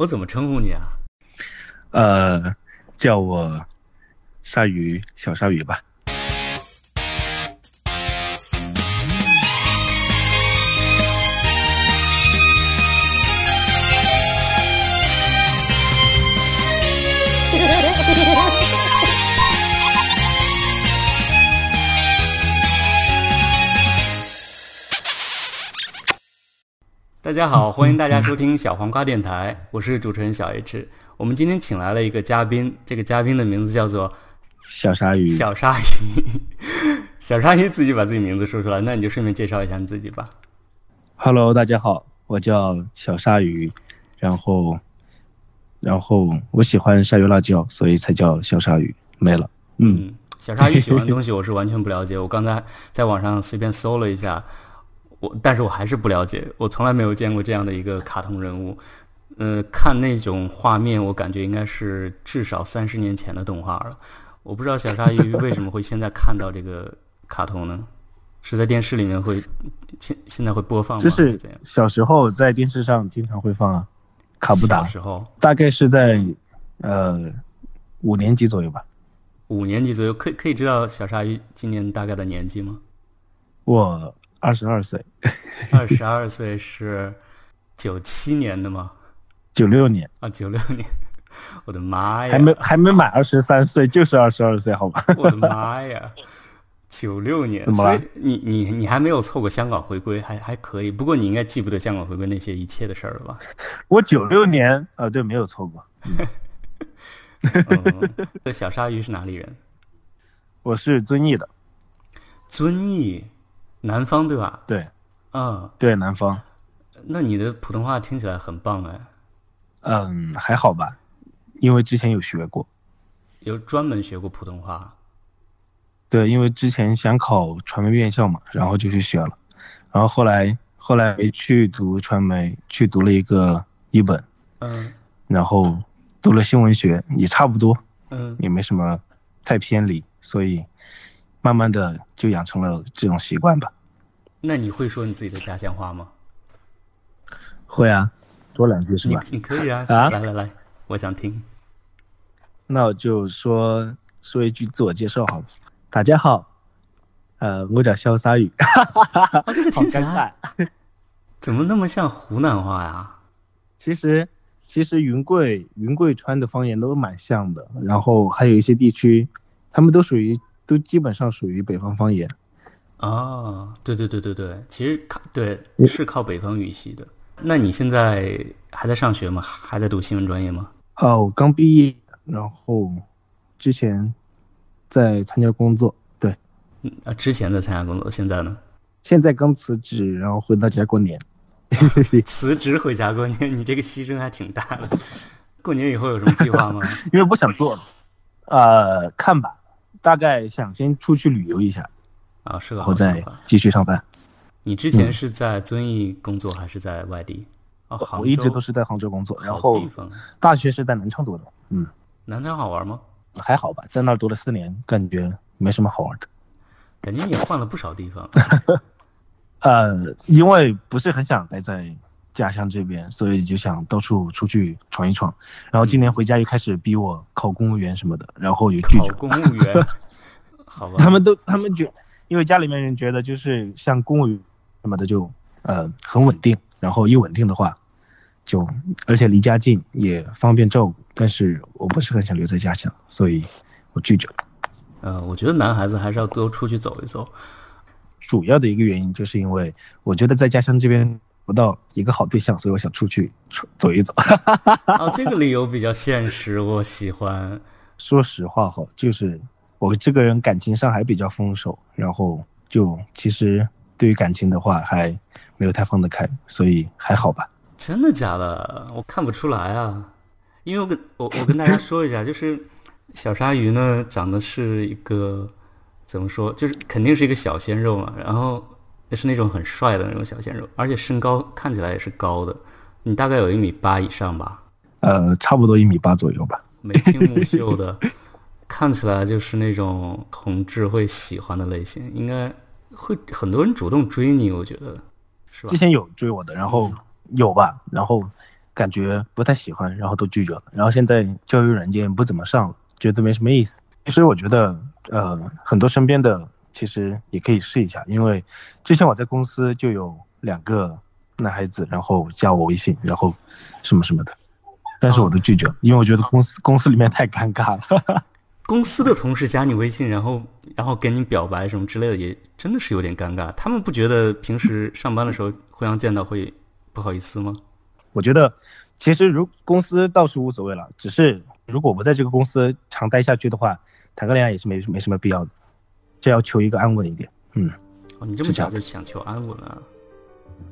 我怎么称呼你啊？呃，叫我鲨鱼小鲨鱼吧。大家好，欢迎大家收听小黄瓜电台，我是主持人小 H。我们今天请来了一个嘉宾，这个嘉宾的名字叫做小鲨鱼。小鲨鱼。小鲨鱼自己把自己名字说出来，那你就顺便介绍一下你自己吧。Hello，大家好，我叫小鲨鱼，然后，然后我喜欢鲨鱼辣椒，所以才叫小鲨鱼。没了。嗯，嗯，小鲨鱼喜欢的东西 我是完全不了解，我刚才在网上随便搜了一下，我但是我还是不了解，我从来没有见过这样的一个卡通人物。呃，看那种画面，我感觉应该是至少三十年前的动画了。我不知道小鲨鱼为什么会现在看到这个卡通呢？是在电视里面会现现在会播放吗？这是？小时候在电视上经常会放啊，卡布达，小时候大概是在呃五年级左右吧。五年级左右，可以可以知道小鲨鱼今年大概的年纪吗？我二十二岁，二十二岁是九七年的吗？九六年，啊，九六年，我的妈呀！还没还没满二十三岁，就是二十二岁，好吧？我的妈呀！九六年，所以你你你还没有错过香港回归，还还可以。不过你应该记不得香港回归那些一切的事儿了吧？我九六年，啊，对，没有错过。嗯，这小鲨鱼是哪里人？我是遵义的，遵义，南方对吧？对。嗯，对，南方，那你的普通话听起来很棒哎，嗯，还好吧，因为之前有学过。有专门学过普通话。对，因为之前想考传媒院校嘛，然后就去学了，然后后来后来去读传媒，去读了一个一本，嗯。然后读了新闻学，也差不多，嗯，也没什么太偏离，所以慢慢的就养成了这种习惯吧。那你会说你自己的家乡话吗？会啊，说两句是吧？你可以啊，啊来来来，我想听。那我就说说一句自我介绍好了。大家好，呃，我叫小鲨鱼，啊，这个好尴听起来尬。怎么那么像湖南话呀？其实其实云贵云贵川的方言都蛮像的，然后还有一些地区，他们都属于都基本上属于北方方言。哦，对对对对对，其实靠对是靠北方语系的。那你现在还在上学吗？还在读新闻专业吗？哦，我刚毕业，然后之前在参加工作，对，嗯啊，之前在参加工作，现在呢？现在刚辞职，然后回到家过年。辞职回家过年，你这个牺牲还挺大的。过年以后有什么计划吗？因为不想做了，呃，看吧，大概想先出去旅游一下，啊，是个然后再好想法。继续上班。你之前是在遵义工作还是在外地？哦，杭我一直都是在杭州工作，然后。大学是在南昌读的，嗯，南昌好玩吗？还好吧，在那儿读了四年，感觉没什么好玩的。感觉你也换了不少地方。呃，因为不是很想待在家乡这边，所以就想到处出去闯一闯。然后今年回家又开始逼我考公务员什么的，然后也拒绝。考公务员，好吧？他们都他们觉，因为家里面人觉得就是像公务员什么的就呃很稳定，然后一稳定的话，就而且离家近也方便照顾。但是我不是很想留在家乡，所以我拒绝了。呃，我觉得男孩子还是要多出去走一走。主要的一个原因就是因为我觉得在家乡这边不到一个好对象，所以我想出去出走一走。哦，这个理由比较现实，我喜欢。说实话哈，就是我这个人感情上还比较丰手，然后就其实对于感情的话还没有太放得开，所以还好吧。真的假的？我看不出来啊，因为我跟我我跟大家说一下，就是小鲨鱼呢长得是一个怎么说，就是肯定是一个小鲜肉嘛，然后也是那种很帅的那种小鲜肉，而且身高看起来也是高的，你大概有一米八以上吧，呃，差不多一米八左右吧。眉清目秀的，看起来就是那种同志会喜欢的类型，应该会很多人主动追你，我觉得是吧之？前有追我的，然后有吧，然后感觉不太喜欢，然后都拒绝了。然后现在交友软件不怎么上了，觉得没什么意思。其实我觉得，呃，很多身边的其实也可以试一下，因为之前我在公司就有两个男孩子，然后加我微信，然后什么什么的，但是我都拒绝了，因为我觉得公司公司里面太尴尬了。公司的同事加你微信，然后然后跟你表白什么之类的，也真的是有点尴尬。他们不觉得平时上班的时候互相见到会不好意思吗？我觉得，其实如公司倒是无所谓了，只是如果不在这个公司常待下去的话，谈个恋爱也是没没什么必要的，这要求一个安稳一点。嗯，哦，你这么想就想求安稳啊？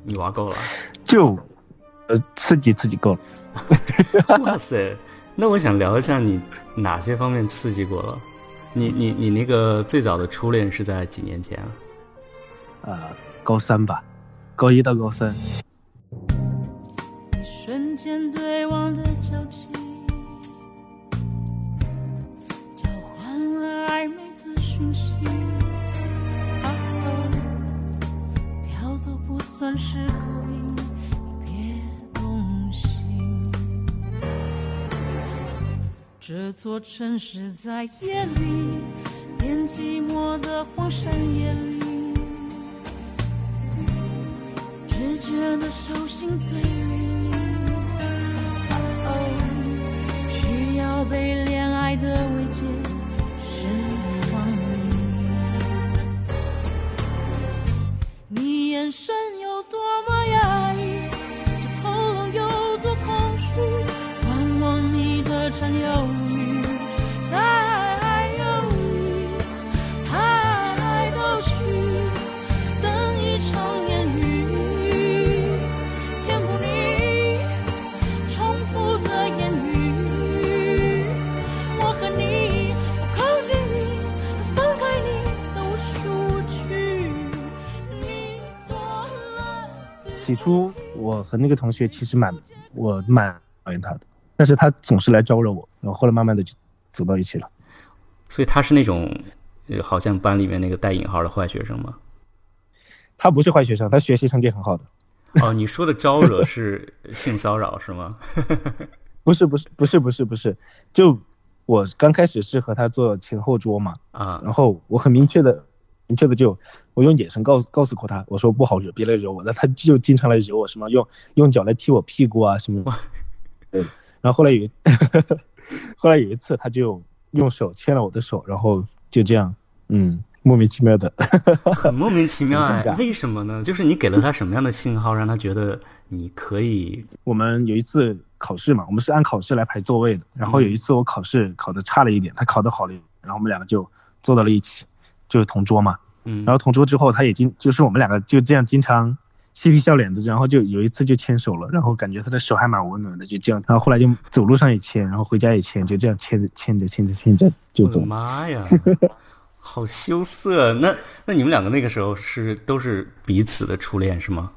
你玩够了？就，呃，刺激自己够了。哇塞！那我想聊一下你哪些方面刺激过了？你你你那个最早的初恋是在几年前啊？呃，高三吧，高一到高三。一瞬间对望的交集，交换了暧昧的讯息，算是勾引，别动心。这座城市在夜里，变寂寞的荒山野岭，只觉得手心最锐利。哦，需要被恋爱的慰藉起初我和那个同学其实蛮我蛮讨厌他的，但是他总是来招惹我，然后后来慢慢的就走到一起了。所以他是那种，呃，好像班里面那个带引号的坏学生吗？他不是坏学生，他学习成绩很好的。哦，你说的招惹是性骚扰是吗？不是不是不是不是不是，就我刚开始是和他做前后桌嘛，啊，然后我很明确的明确的就我用眼神告诉告诉过他，我说不好惹，别来惹我。那他就经常来惹我，什么用用脚来踢我屁股啊什么。对，然后后来有一 后来有一次他就用手牵了我的手，然后就这样，嗯，莫名其妙的，很莫名其妙哎很尴，尬为什么呢？就是你给了他什么样的信号，让他觉得你可以？我们有一次考试嘛，我们是按考试来排座位的。然后有一次我考试考的差了一点，他考的好了，然后我们两个就坐到了一起，就是同桌嘛。嗯，然后同桌之后，他也经就是我们两个就这样经常嬉皮笑脸的，然后就有一次就牵手了，然后感觉他的手还蛮温暖的，就这样。然后后来就走路上也牵，然后回家也牵，就这样牵着牵着牵着牵着就走。妈呀，好羞涩。那那你们两个那个时候是都是彼此的初恋是吗？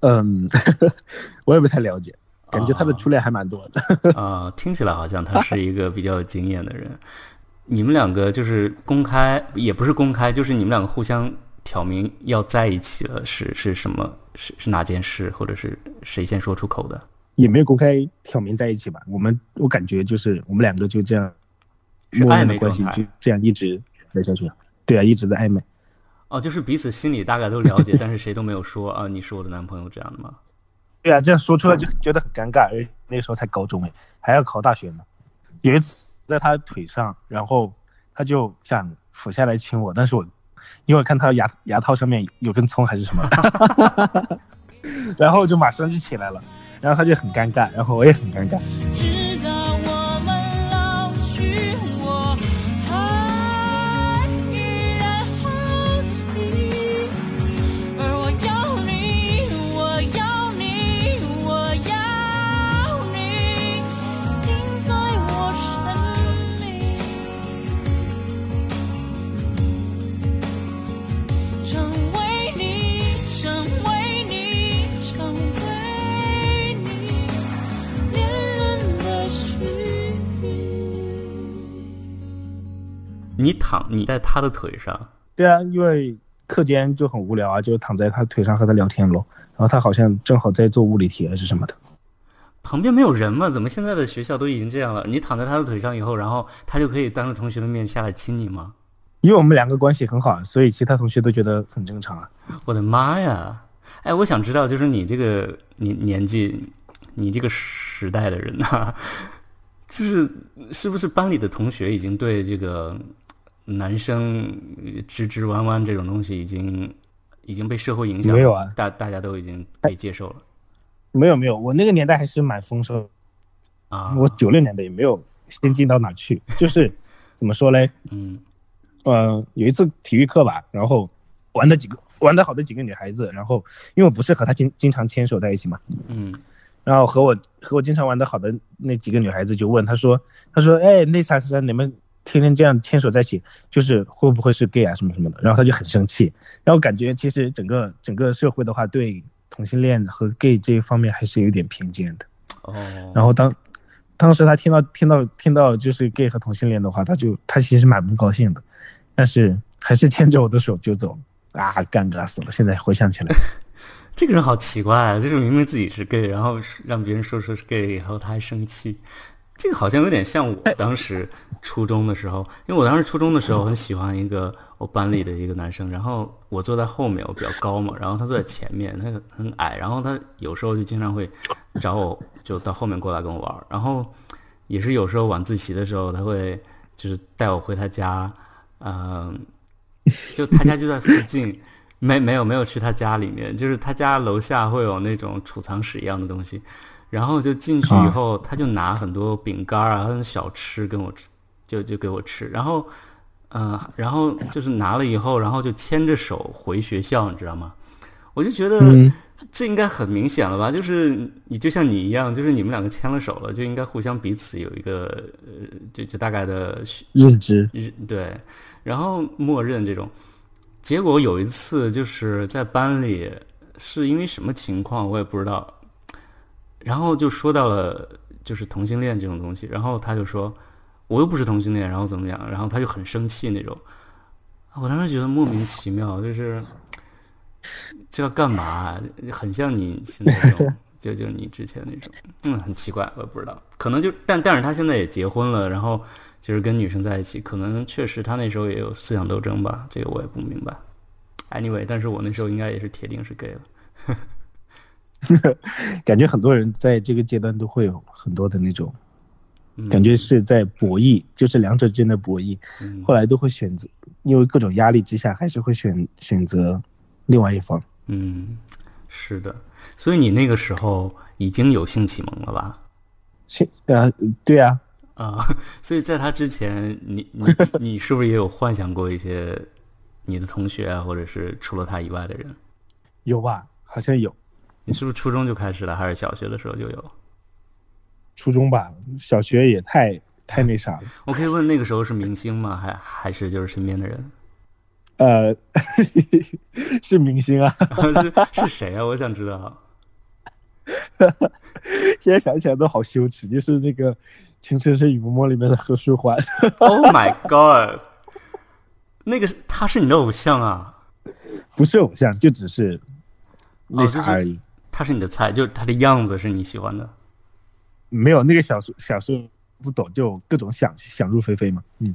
嗯，我也不太了解，感觉他的初恋还蛮多的。啊、听起来好像他是一个比较有经验的人。你们两个就是公开，也不是公开，就是你们两个互相挑明要在一起了，是是什么？是是哪件事，或者是谁先说出口的？也没有公开挑明在一起吧。我们我感觉就是我们两个就这样是暧昧的关系就这样一直来下去。对啊，一直在暧昧。哦，就是彼此心里大概都了解，但是谁都没有说啊，你是我的男朋友这样的吗？对啊，这样说出来就觉得很尴尬。而那个时候才高中哎，还要考大学呢。有一次在他腿上，然后他就想俯下来亲我，但是我因为我看他牙牙套上面有根葱还是什么，然后就马上就起来了，然后他就很尴尬，然后我也很尴尬。你躺你在他的腿上，对啊，因为课间就很无聊啊，就躺在他腿上和他聊天咯。然后他好像正好在做物理题还是什么的。旁边没有人吗？怎么现在的学校都已经这样了？你躺在他的腿上以后，然后他就可以当着同学的面下来亲你吗？因为我们两个关系很好，所以其他同学都觉得很正常啊。我的妈呀！哎，我想知道，就是你这个年年纪，你这个时代的人呐、就是是不是班里的同学已经对这个男生呃直直弯弯这种东西已经已经被社会影响？没有啊大大家都已经可以接受了没有没有，我那个年代还是蛮丰收的，啊。我九六年的也没有先进到哪去，就是怎么说嘞？嗯呃，有一次体育课吧，然后玩的几个玩的好的几个女孩子，然后因为我不是和她经经常牵手在一起嘛，嗯然后和我和我经常玩的好的那几个女孩子就问她说，她说，哎，那啥啥，你们天天这样牵手在一起，就是会不会是 gay 啊什么什么的？然后他就很生气，然后感觉其实整个整个社会的话，对同性恋和 gay 这一方面还是有点偏见的。哦，然后当当时他听到听到听到就是 gay 和同性恋的话，他就他其实蛮不高兴的，但是还是牵着我的手就走啊，尴尬死了！现在回想起来，这个人好奇怪啊！就是明明自己是 gay，然后让别人说说是 gay，然后他还生气。这个好像有点像我当时初中的时候，因为我当时初中的时候很喜欢一个我班里的一个男生，然后我坐在后面，我比较高嘛，然后他坐在前面，他很矮，然后他有时候就经常会找我，就到后面过来跟我玩儿，然后也是有时候晚自习的时候，他会就是带我回他家，嗯、就他家就在附近，没没有没有去他家里面，就是他家楼下会有那种储藏室一样的东西，然后就进去以后，他就拿很多饼干啊、很多小吃跟我吃，就就给我吃，然后，嗯、然后就是拿了以后，然后就牵着手回学校，你知道吗？我就觉得嗯这应该很明显了吧？就是你就像你一样，就是你们两个牵了手了，就应该互相彼此有一个呃，就就大概的认知，日对，然后默认这种。结果有一次就是在班里，是因为什么情况我也不知道，然后就说到了就是同性恋这种东西，然后他就说我又不是同性恋，然后怎么样，然后他就很生气那种。我当时觉得莫名其妙，就是这要干嘛？很像你现在这种，就就你之前那种，嗯，很奇怪，我也不知道，可能就但但是他现在也结婚了，然后就是跟女生在一起，可能确实他那时候也有思想斗争吧，这个我也不明白。Anyway，但是我那时候应该也是铁定是 gay 了。感觉很多人在这个阶段都会有很多的那种嗯感觉是在博弈，就是两者之间的博弈，嗯后来都会选择，因为各种压力之下，还是会选选择另外一方。嗯，是的，所以你那个时候已经有性启蒙了吧？性呃，对啊，啊，所以在他之前，你你 你是不是也有幻想过一些你的同学啊，或者是除了他以外的人？有吧？好像有。你是不是初中就开始了，还是小学的时候就有？初中吧，小学也太太那啥了。我可以问那个时候是明星吗？还还是就是身边的人？呃，是明星啊，是是谁啊？我想知道。现在想起来都好羞耻。就是那个《情深深雨蒙蒙》里面的何书桓，Oh my god！那个是他是你的偶像啊？不是偶像，就只是那啥而已。你的菜，就是他的样子是你喜欢的。没有那个小时小时候不懂，就各种想想入非非嘛。嗯，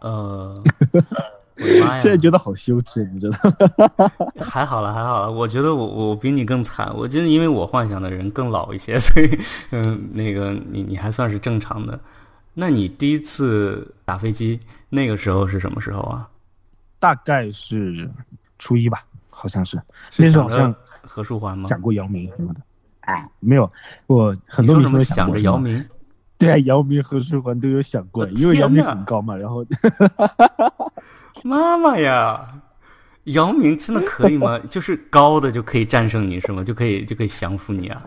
呃！现在觉得好羞耻，你知道？还好了，还好了。我觉得我我比你更惨，我觉得因为我幻想的人更老一些，所以嗯，那个你你还算是正常的。那你第一次打飞机那个时候是什么时候啊？大概是初一吧，好像是是那时候好像着何书桓吗？讲过姚明什么的。哎，没有，我很多明说什么想星都过什么着姚明？对啊，姚明何书桓都有想过，因为姚明很高嘛，然后 妈妈呀！姚明真的可以吗？就是高的就可以战胜你是吗？就可以就可以降服你啊？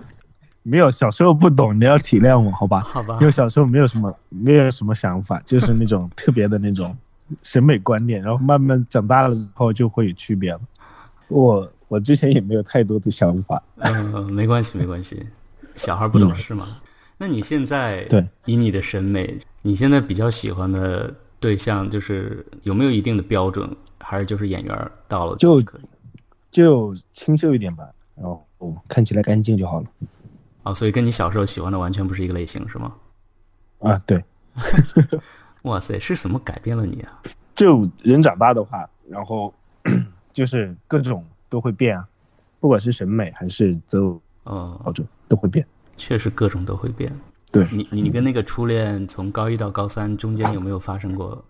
没有小时候不懂，你要体谅我，好吧？好吧因为小时候没有什么没有什么想法，就是那种特别的那种审美观念，然后慢慢长大了之后就会有区别了。我我之前也没有太多的想法，嗯，没关系，没关系，小孩不懂事嘛。那你现在对以你的审美，你现在比较喜欢的对象，就是有没有一定的标准，还是就是演员到了就可以？就清秀一点吧，然后看起来干净就好了。哦，所以跟你小时候喜欢的完全不是一个类型，是吗？啊，对，哇塞，是什么改变了你啊？就人长大的话，然后 就是各种都会变啊，不管是审美还是择偶哦，标准都会变。确实各种都会变。对，你你你跟那个初恋从高一到高三中间有没有发生过？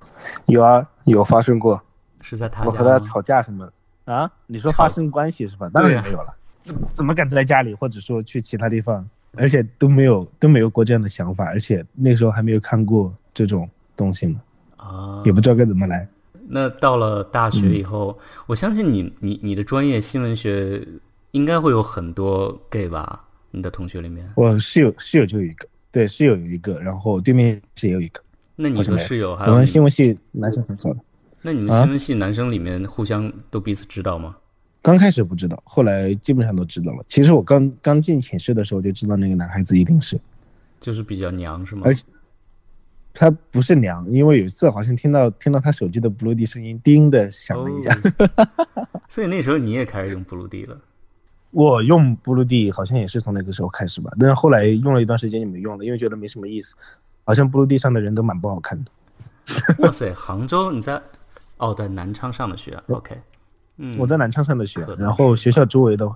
有啊，有发生过，是在他我？和他吵架什么啊？你说发生关系是吧？当然没有了，怎么怎么敢在家里，或者说去其他地方，而且都没有都没有过这样的想法，而且那时候还没有看过这种东西呢，啊，也不知道该怎么来。那到了大学以后，我相信你你你的专业新闻学应该会有很多 gay 吧？你的同学里面，我室友室友就有一个，对，室友有一个，然后对面室也有一个。那你好像没有和室友还我们新闻系男生很少的，那你们啊新闻系男生里面互相都彼此知道吗？刚开始不知道，后来基本上都知道了。其实我刚刚进寝室的时候就知道那个男孩子一定是，就是比较娘是吗？而且他不是娘，因为有一次好像听到听到他手机的 Blue D 声音叮的响了一下。哦 所以那时候你也开始用 Blue D 了。我用 Blue D 好像也是从那个时候开始吧，但是后来用了一段时间就没用了，因为觉得没什么意思，好像 Blue D 上的人都蛮不好看的。哇塞，杭州你在哦，在南昌上的学啊，OK，嗯，我在南昌上的学然后学校周围的，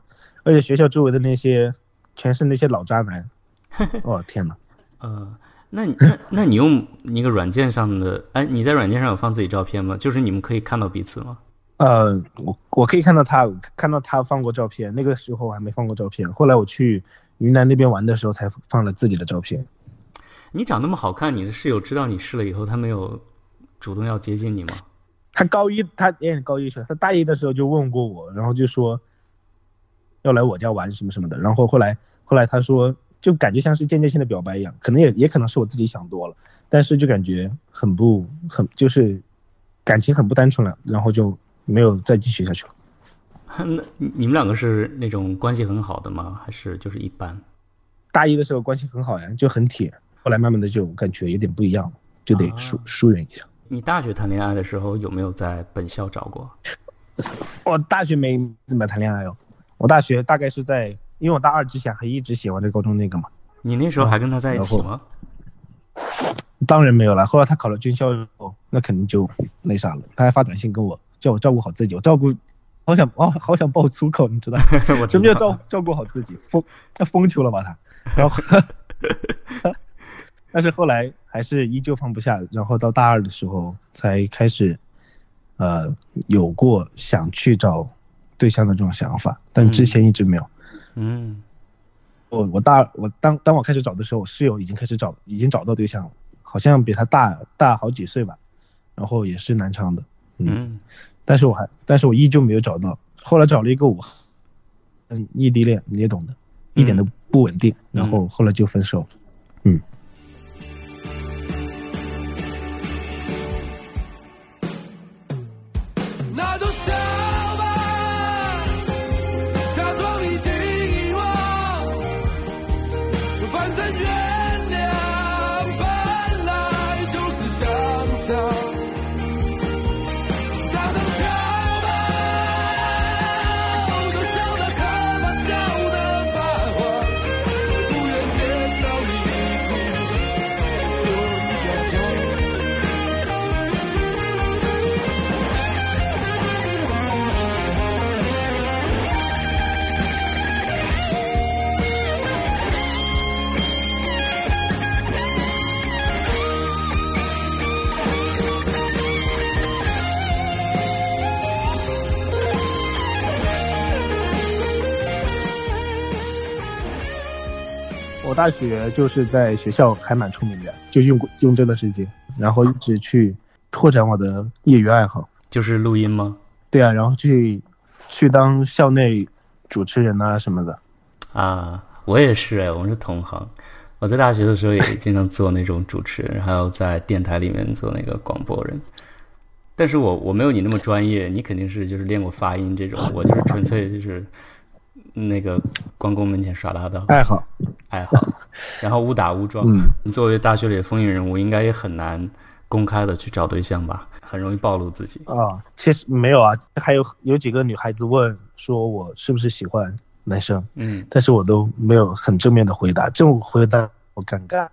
而且学校周围的那些全是那些老渣男。哦天哪！呃，那你那那你用一个软件上的，哎，你在软件上有放自己照片吗？就是你们可以看到彼此吗？呃，我我可以看到他，看到他放过照片，那个时候我还没放过照片。后来我去云南那边玩的时候，才放了自己的照片。你长那么好看，你的室友知道你试了以后，他没有主动要接近你吗？他高一，他也高一去了，他大一的时候就问过我，然后就说要来我家玩什么什么的。然后后来后来他说，就感觉像是间接性的表白一样，可能也也可能是我自己想多了，但是就感觉很不很就是感情很不单纯了，然后就没有再继续下去了。那你你们两个是那种关系很好的吗？还是就是一般？大一的时候关系很好呀，就很铁，后来慢慢的就感觉有点不一样了，就得疏疏远一下。你大学谈恋爱的时候有没有在本校找过？我大学没怎么谈恋爱哦，我大学大概是在，因为我大二之前还一直喜欢着高中那个嘛，你那时候还跟他在一起然吗？当然没有了。后来他考了军校以后，那肯定就那啥了。他还发短信跟我，叫我照顾好自己。我照顾，好想哦，好想爆粗口，你知道？什么叫。照照顾好自己？疯，要疯球了吧他？然后，但是后来还是依旧放不下。然后到大二的时候才开始，呃，有过想去找对象的这种想法，但之前一直没有。嗯，我我大我当当我开始找的时候，我室友已经开始找，已经找到对象了，好像比他大大好几岁吧，然后也是南昌的，嗯，嗯，但是我还但是我依旧没有找到，后来找了一个我，嗯，异地恋你也懂的，一点都不稳定，然后后来就分手了，嗯，我大学就是在学校还蛮出名的，就用过用这段时间，然后一直去拓展我的业余爱好，就是录音吗？对啊，然后去去当校内主持人啊什么的。啊，我也是哎，我们是同行。我在大学的时候也经常做那种主持人，还有在电台里面做那个广播人。但是我我没有你那么专业，你肯定是就是练过发音这种，我就是纯粹就是那个关公门前耍大刀爱好，爱好，然后误打误撞。嗯你作为大学里的风云人物，应该也很难公开的去找对象吧？很容易暴露自己。啊，其实没有啊，还有有几个女孩子问说我是不是喜欢男生，嗯，但是我都没有很正面的回答，这种回答我尴尬。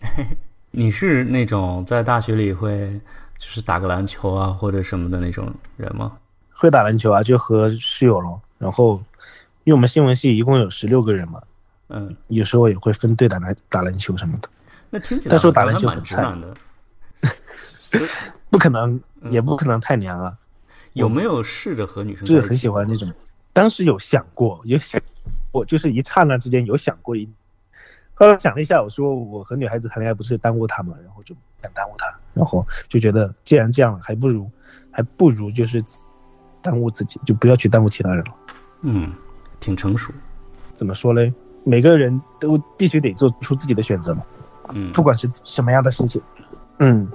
你是那种在大学里会就是打个篮球啊或者什么的那种人吗？会打篮球啊，就和室友咯。然后，因为我们新闻系一共有十六个人嘛，嗯，有时候也会分队打篮打篮球什么的。那听起来但是我打篮球很菜 的。不可能，嗯也不可能太娘啊，有没有试着和女生就是很喜欢那种。当时有想过，有想过，就是一刹那之间有想过一。后来想了一下，我说我和女孩子谈恋爱不是耽误她嘛，然后就不想耽误她，然后就觉得既然这样了，还不如还不如就是耽误自己，就不要去耽误其他人了。嗯，挺成熟。怎么说嘞？每个人都必须得做出自己的选择嘛，嗯不管是什么样的事情。嗯，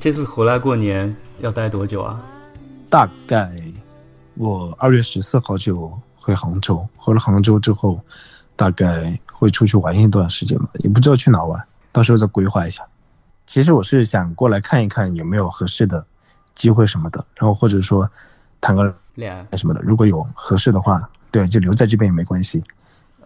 这次回来过年要待多久啊？大概我二月十四号就回杭州，回了杭州之后，大概会出去玩一段时间吧，也不知道去哪玩，到时候再规划一下。其实我是想过来看一看有没有合适的机会什么的，然后或者说谈个恋爱？什么的，如果有合适的话，对，就留在这边也没关系；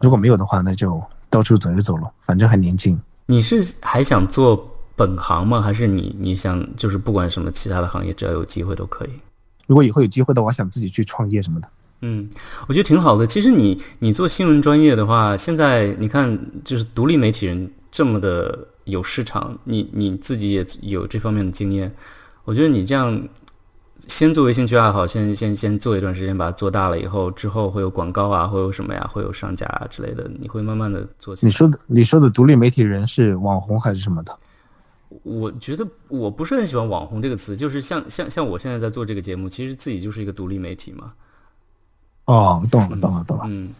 如果没有的话，那就到处走一走了，反正还年轻。你是还想做本行吗？还是你你想就是不管什么其他的行业，只要有机会都可以？如果以后有机会的话，想自己去创业什么的。嗯，我觉得挺好的。其实你你做新闻专业的话，现在你看就是独立媒体人这么的有市场，你你自己也有这方面的经验，我觉得你这样先作为兴趣爱好，先先先做一段时间，把它做大了以后，之后会有广告啊，会有什么呀，会有商家啊之类的，你会慢慢的做起来。你说的你说的独立媒体人是网红还是什么的？我觉得我不是很喜欢“网红”这个词，就是像像像我现在在做这个节目，其实自己就是一个独立媒体嘛。哦，懂了，懂了，懂了。嗯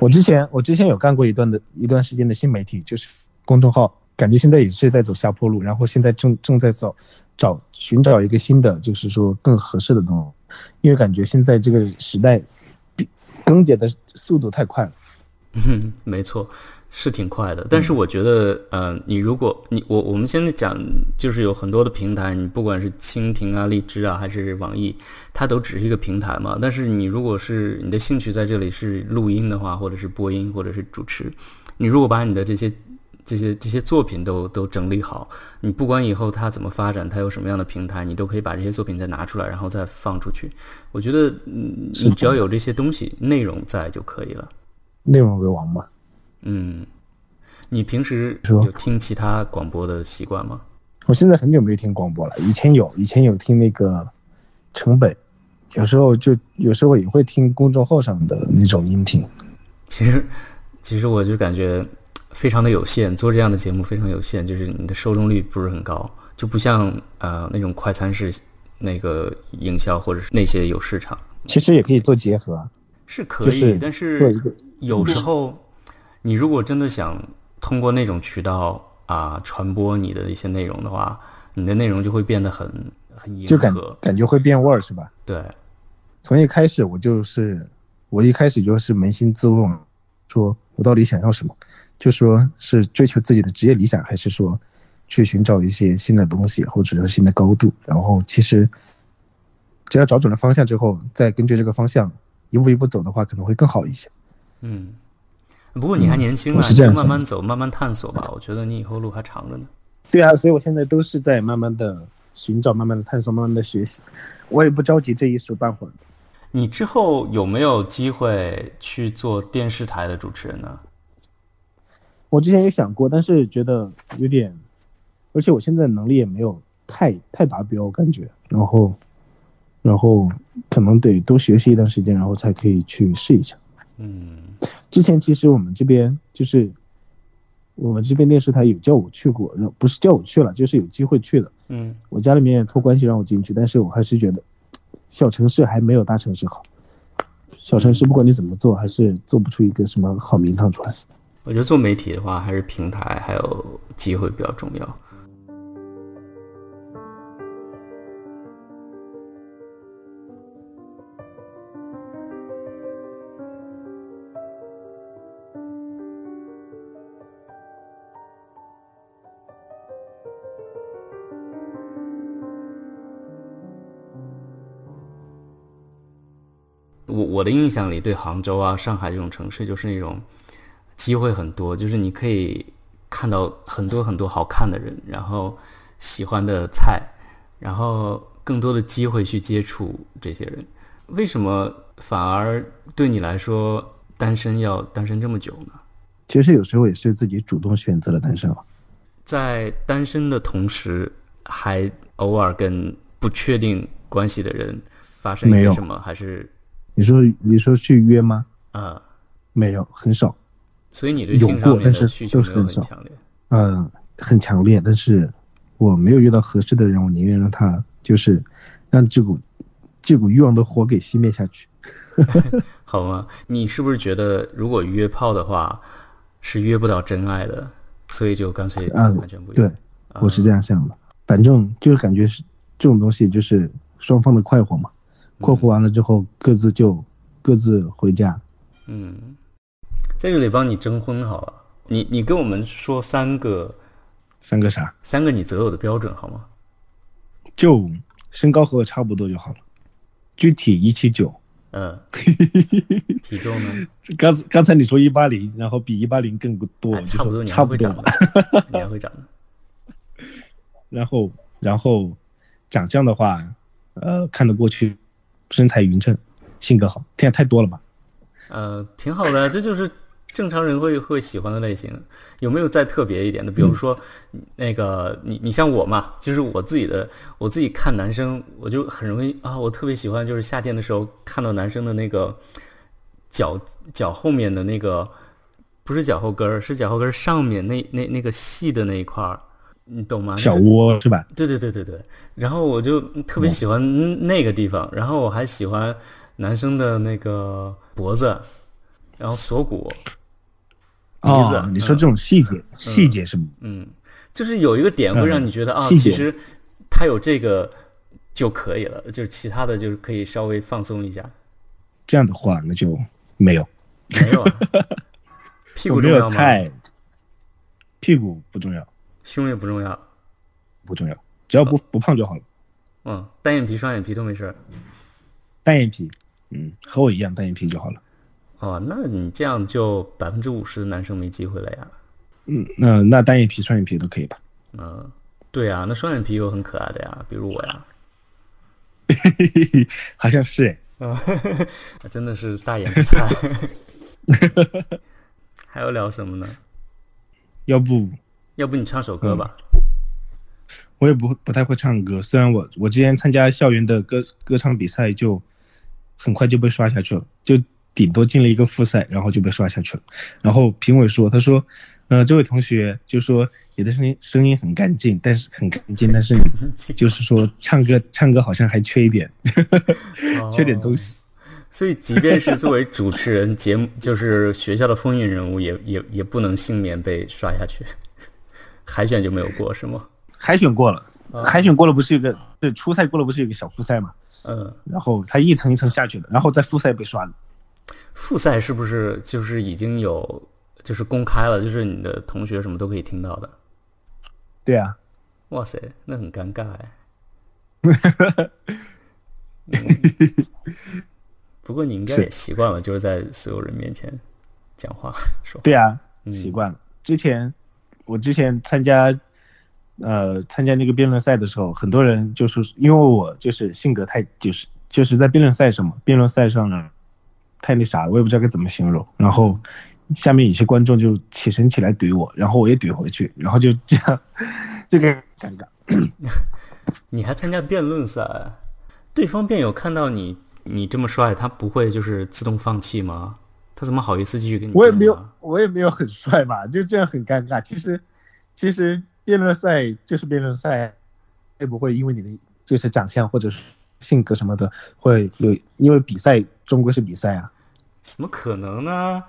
我之前我之前有干过一段的一段时间的新媒体，就是公众号，感觉现在也是在走下坡路，然后现在正正在找找寻找一个新的，就是说更合适的东西，因为感觉现在这个时代比更迭的速度太快了。嗯，没错，是挺快的。但是我觉得，呃，你如果你我我们现在讲，就是有很多的平台，你不管是蜻蜓啊、荔枝啊，还是网易，它都只是一个平台嘛。但是你如果是你的兴趣在这里是录音的话，或者是播音，或者是主持，你如果把你的这些这些这些作品都都整理好，你不管以后它怎么发展，它有什么样的平台，你都可以把这些作品再拿出来，然后再放出去。我觉得，嗯，你只要有这些东西内容在就可以了。内容为王嘛，嗯，你平时有听其他广播的习惯吗？我现在很久没有听广播了，以前有，以前有听那个成本，有时候就有时候也会听公众号上的那种音频。其实，其实我就感觉非常的有限，做这样的节目非常有限，就是你的受众率不是很高，就不像呃那种快餐式那个营销或者是那些有市场其实也可以做结合啊，是可以，就是但是做一个有时候你如果真的想通过那种渠道啊传播你的一些内容的话，你的内容就会变得很很迎就感，感觉会变味儿是吧？对。从一开始我就是，我一开始就是扪心自问，说我到底想要什么？就说是追求自己的职业理想，还是说去寻找一些新的东西，或者是新的高度？然后其实只要找准了方向之后，再根据这个方向一步一步走的话，可能会更好一些。嗯，不过你还年轻我啊，你就慢慢走，慢慢探索吧。我觉得你以后路还长着呢。对啊，所以我现在都是在慢慢的寻找、慢慢的探索、慢慢的学习，我也不着急这一时半会儿。你之后有没有机会去做电视台的主持人呢？我之前也想过，但是觉得有点，而且我现在能力也没有太太达标，我感觉。然后然后可能得多学习一段时间，然后才可以去试一下。嗯之前其实我们这边就是我们这边电视台有叫我去过，然后不是叫我去了，就是有机会去的。嗯我家里面也托关系让我进去，但是我还是觉得小城市还没有大城市好。小城市不管你怎么做，还是做不出一个什么好名堂出来。我觉得做媒体的话，还是平台还有机会比较重要。我我的印象里，对杭州啊、上海这种城市，就是那种机会很多，就是你可以看到很多很多好看的人，然后喜欢的菜，然后更多的机会去接触这些人。为什么反而对你来说单身要单身这么久呢？其实有时候也是自己主动选择了单身了。在单身的同时，还偶尔跟不确定关系的人发生一些什么？还是你说你说去约吗？啊、没有，很少。所以你对有性上面的过但是就是很少很强烈。嗯，很强烈，但是我没有遇到合适的人，我宁愿让他就是让这股这股欲望的火给熄灭下去。好吗？你是不是觉得如果约炮的话是约不到真爱的，所以就干脆嗯完全不约？对，我是这样想的。反正就是感觉是这种东西，就是双方的快活嘛。快活完了之后，各自就各自回家。嗯，在这里帮你征婚好了。你你跟我们说三个三个啥？三个你择偶的标准好吗？就身高和我差不多就好了。具体一七九，嗯，体重呢？刚刚才你说一八零，然后比一八零更多，哎差不多，差不多。你还会长的。然后然后长相的话，呃，看得过去，身材匀称，性格好，天太多了吧？呃，挺好的，这就是正常人会会喜欢的类型。有没有再特别一点的？比如说，那个你你像我嘛，就是我自己的，我自己看男生，我就很容易啊，我特别喜欢，就是夏天的时候看到男生的那个脚脚后面的那个，不是脚后跟儿，是脚后跟儿上面那那那个细的那一块儿，你懂吗？小窝是吧？对对对对对，然后我就特别喜欢那个地方，然后我还喜欢男生的那个脖子，然后锁骨，鼻子哦，你说这种细节，细节是吗？嗯，就是有一个点会让你觉得、啊，其实他有这个就可以了，就是其他的就是可以稍微放松一下。这样的话，那就没有，没有啊，屁股重要吗？屁股不重要，胸也不重要，不重要，只要不不胖就好了。嗯，单眼皮、双眼皮都没事儿。单眼皮，嗯，和我一样单眼皮就好了。哦，那你这样就百分之五十的男生没机会了呀。嗯，那那单眼皮、双眼皮都可以吧？嗯，对啊，那双眼皮有很可爱的呀，比如我呀。好像是哎。啊，真的是大眼菜。还要聊什么呢？要不要不你唱首歌吧？我也不不太会唱歌，虽然我我之前参加校园的歌歌唱比赛，就很快就被刷下去了，就顶多进了一个复赛，然后就被刷下去了。然后评委说，他说，呃，这位同学就说你的声音声音很干净，但是很干净，但是你就是说唱歌唱歌好像还缺一点，缺点东西。所以，即便是作为主持人，节目就是学校的风云人物，也也也不能幸免被刷下去。海选就没有过是吗？海选过了，海选过了不是有个对初赛过了不是有个小复赛嘛？嗯，然后他一层一层下去的，然后在复赛被刷了。复赛是不是就是已经有就是公开了，就是你的同学什么都可以听到的？对啊，哇塞，那很尴尬哎。嗯不过你应该也习惯了，就是在所有人面前讲话说。对啊，嗯习惯了。之前我之前参加呃参加那个辩论赛的时候，很多人就是，因为我就是性格太就是就是在辩论赛上嘛，辩论赛上呢太那啥了，我也不知道该怎么形容。然后下面有些观众就起身起来怼我，然后我也怼回去，然后就这样，这个尴尬。你还参加辩论赛？对方辩友看到你你这么帅，他不会就是自动放弃吗？他怎么好意思继续跟你？我也没有，我也没有很帅吧，就这样很尴尬。其实，其实辩论赛就是辩论赛，会不会因为你的就是长相或者是性格什么的，会有因为比赛终归是比赛啊。怎么可能呢？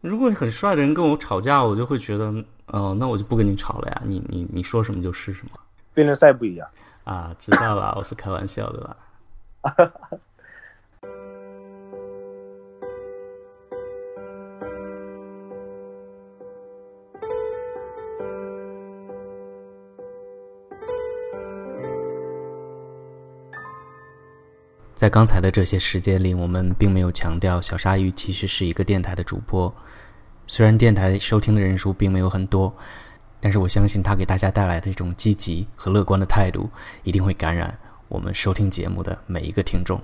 如果很帅的人跟我吵架，我就会觉得，哦，那我就不跟你吵了呀。你你你说什么就是什么辩论赛不一样，啊，知道了，我是开玩笑的啦。在刚才的这些时间里，我们并没有强调小鲨鱼其实是一个电台的主播。虽然电台收听的人数并没有很多，但是我相信他给大家带来的这种积极和乐观的态度，一定会感染我们收听节目的每一个听众。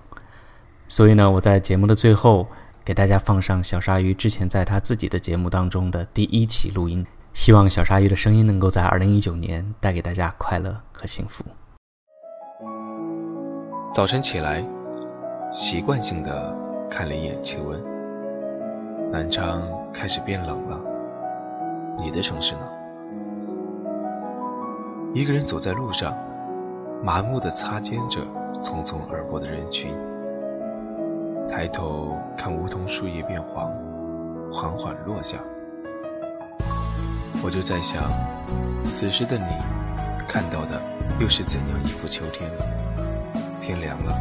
所以呢，我在节目的最后给大家放上小鲨鱼之前在他自己的节目当中的第一期录音，希望小鲨鱼的声音能够在2019年带给大家快乐和幸福。早晨起来，习惯性的看了一眼气温，南昌开始变冷了。你的城市呢？一个人走在路上，麻木的擦肩着匆匆而过的人群。抬头看梧桐树叶变黄，缓缓落下。我就在想，此时的你看到的又是怎样一幅秋天呢？天凉了，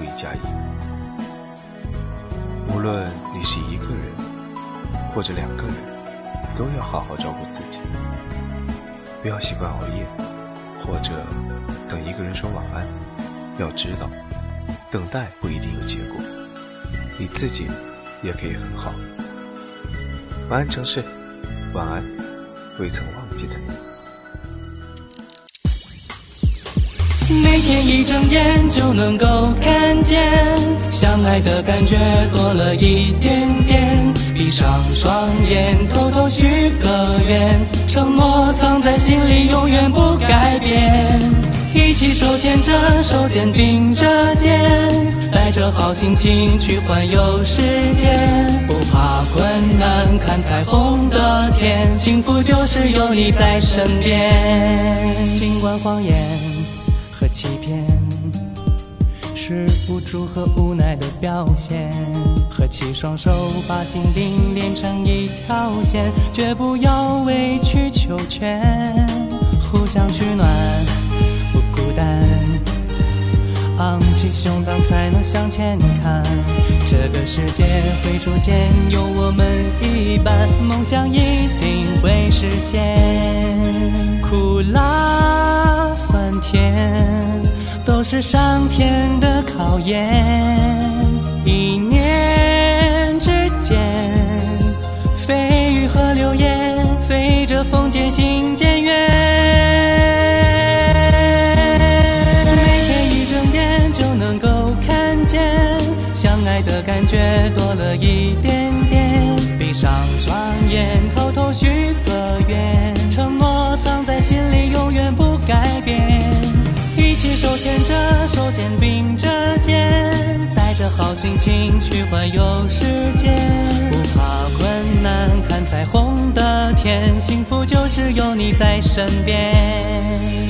注意加衣。无论你是一个人或者两个人，都要好好照顾自己，不要习惯熬夜，或者等一个人说晚安。要知道，等待不一定有结果，你自己也可以很好。晚安，城市，晚安，未曾忘记的你。每天一睁眼就能够看见，相爱的感觉多了一点点。闭上双眼，偷偷许个愿，承诺藏在心里，永远不改变。一起手牵着手，肩并着肩，带着好心情去环游世界。不怕困难，看彩虹的天，幸福就是有你在身边。尽管谎言。欺骗是无助和无奈的表现，合起双手把心灵连成一条线，绝不要委曲求全，互相取暖，不孤单。昂起胸膛才能向前看，这个世界会逐渐有我们一半，梦想一定会实现。苦辣酸甜，都是上天的考验。一念之间，蜚语和流言随着风渐行渐远。每天一睁眼就能够看见，相爱的感觉多了一点点。闭上双眼，偷偷许个愿，承诺藏在心里，永远不手，肩并着肩，带着好心情去环游世界。不怕困难，看彩虹的天，幸福就是有你在身边。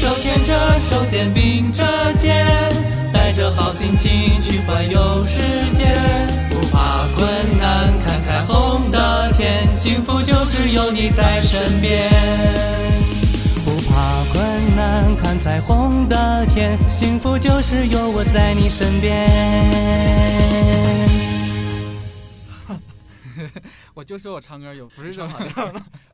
手牵着手，肩并着肩，带着好心情去环游世界。不怕困难，看彩虹的天，幸福就是有你在身边。不怕困难，看彩虹的天，幸福就是有我在你身边。我就说我唱歌有不是唱跑调的，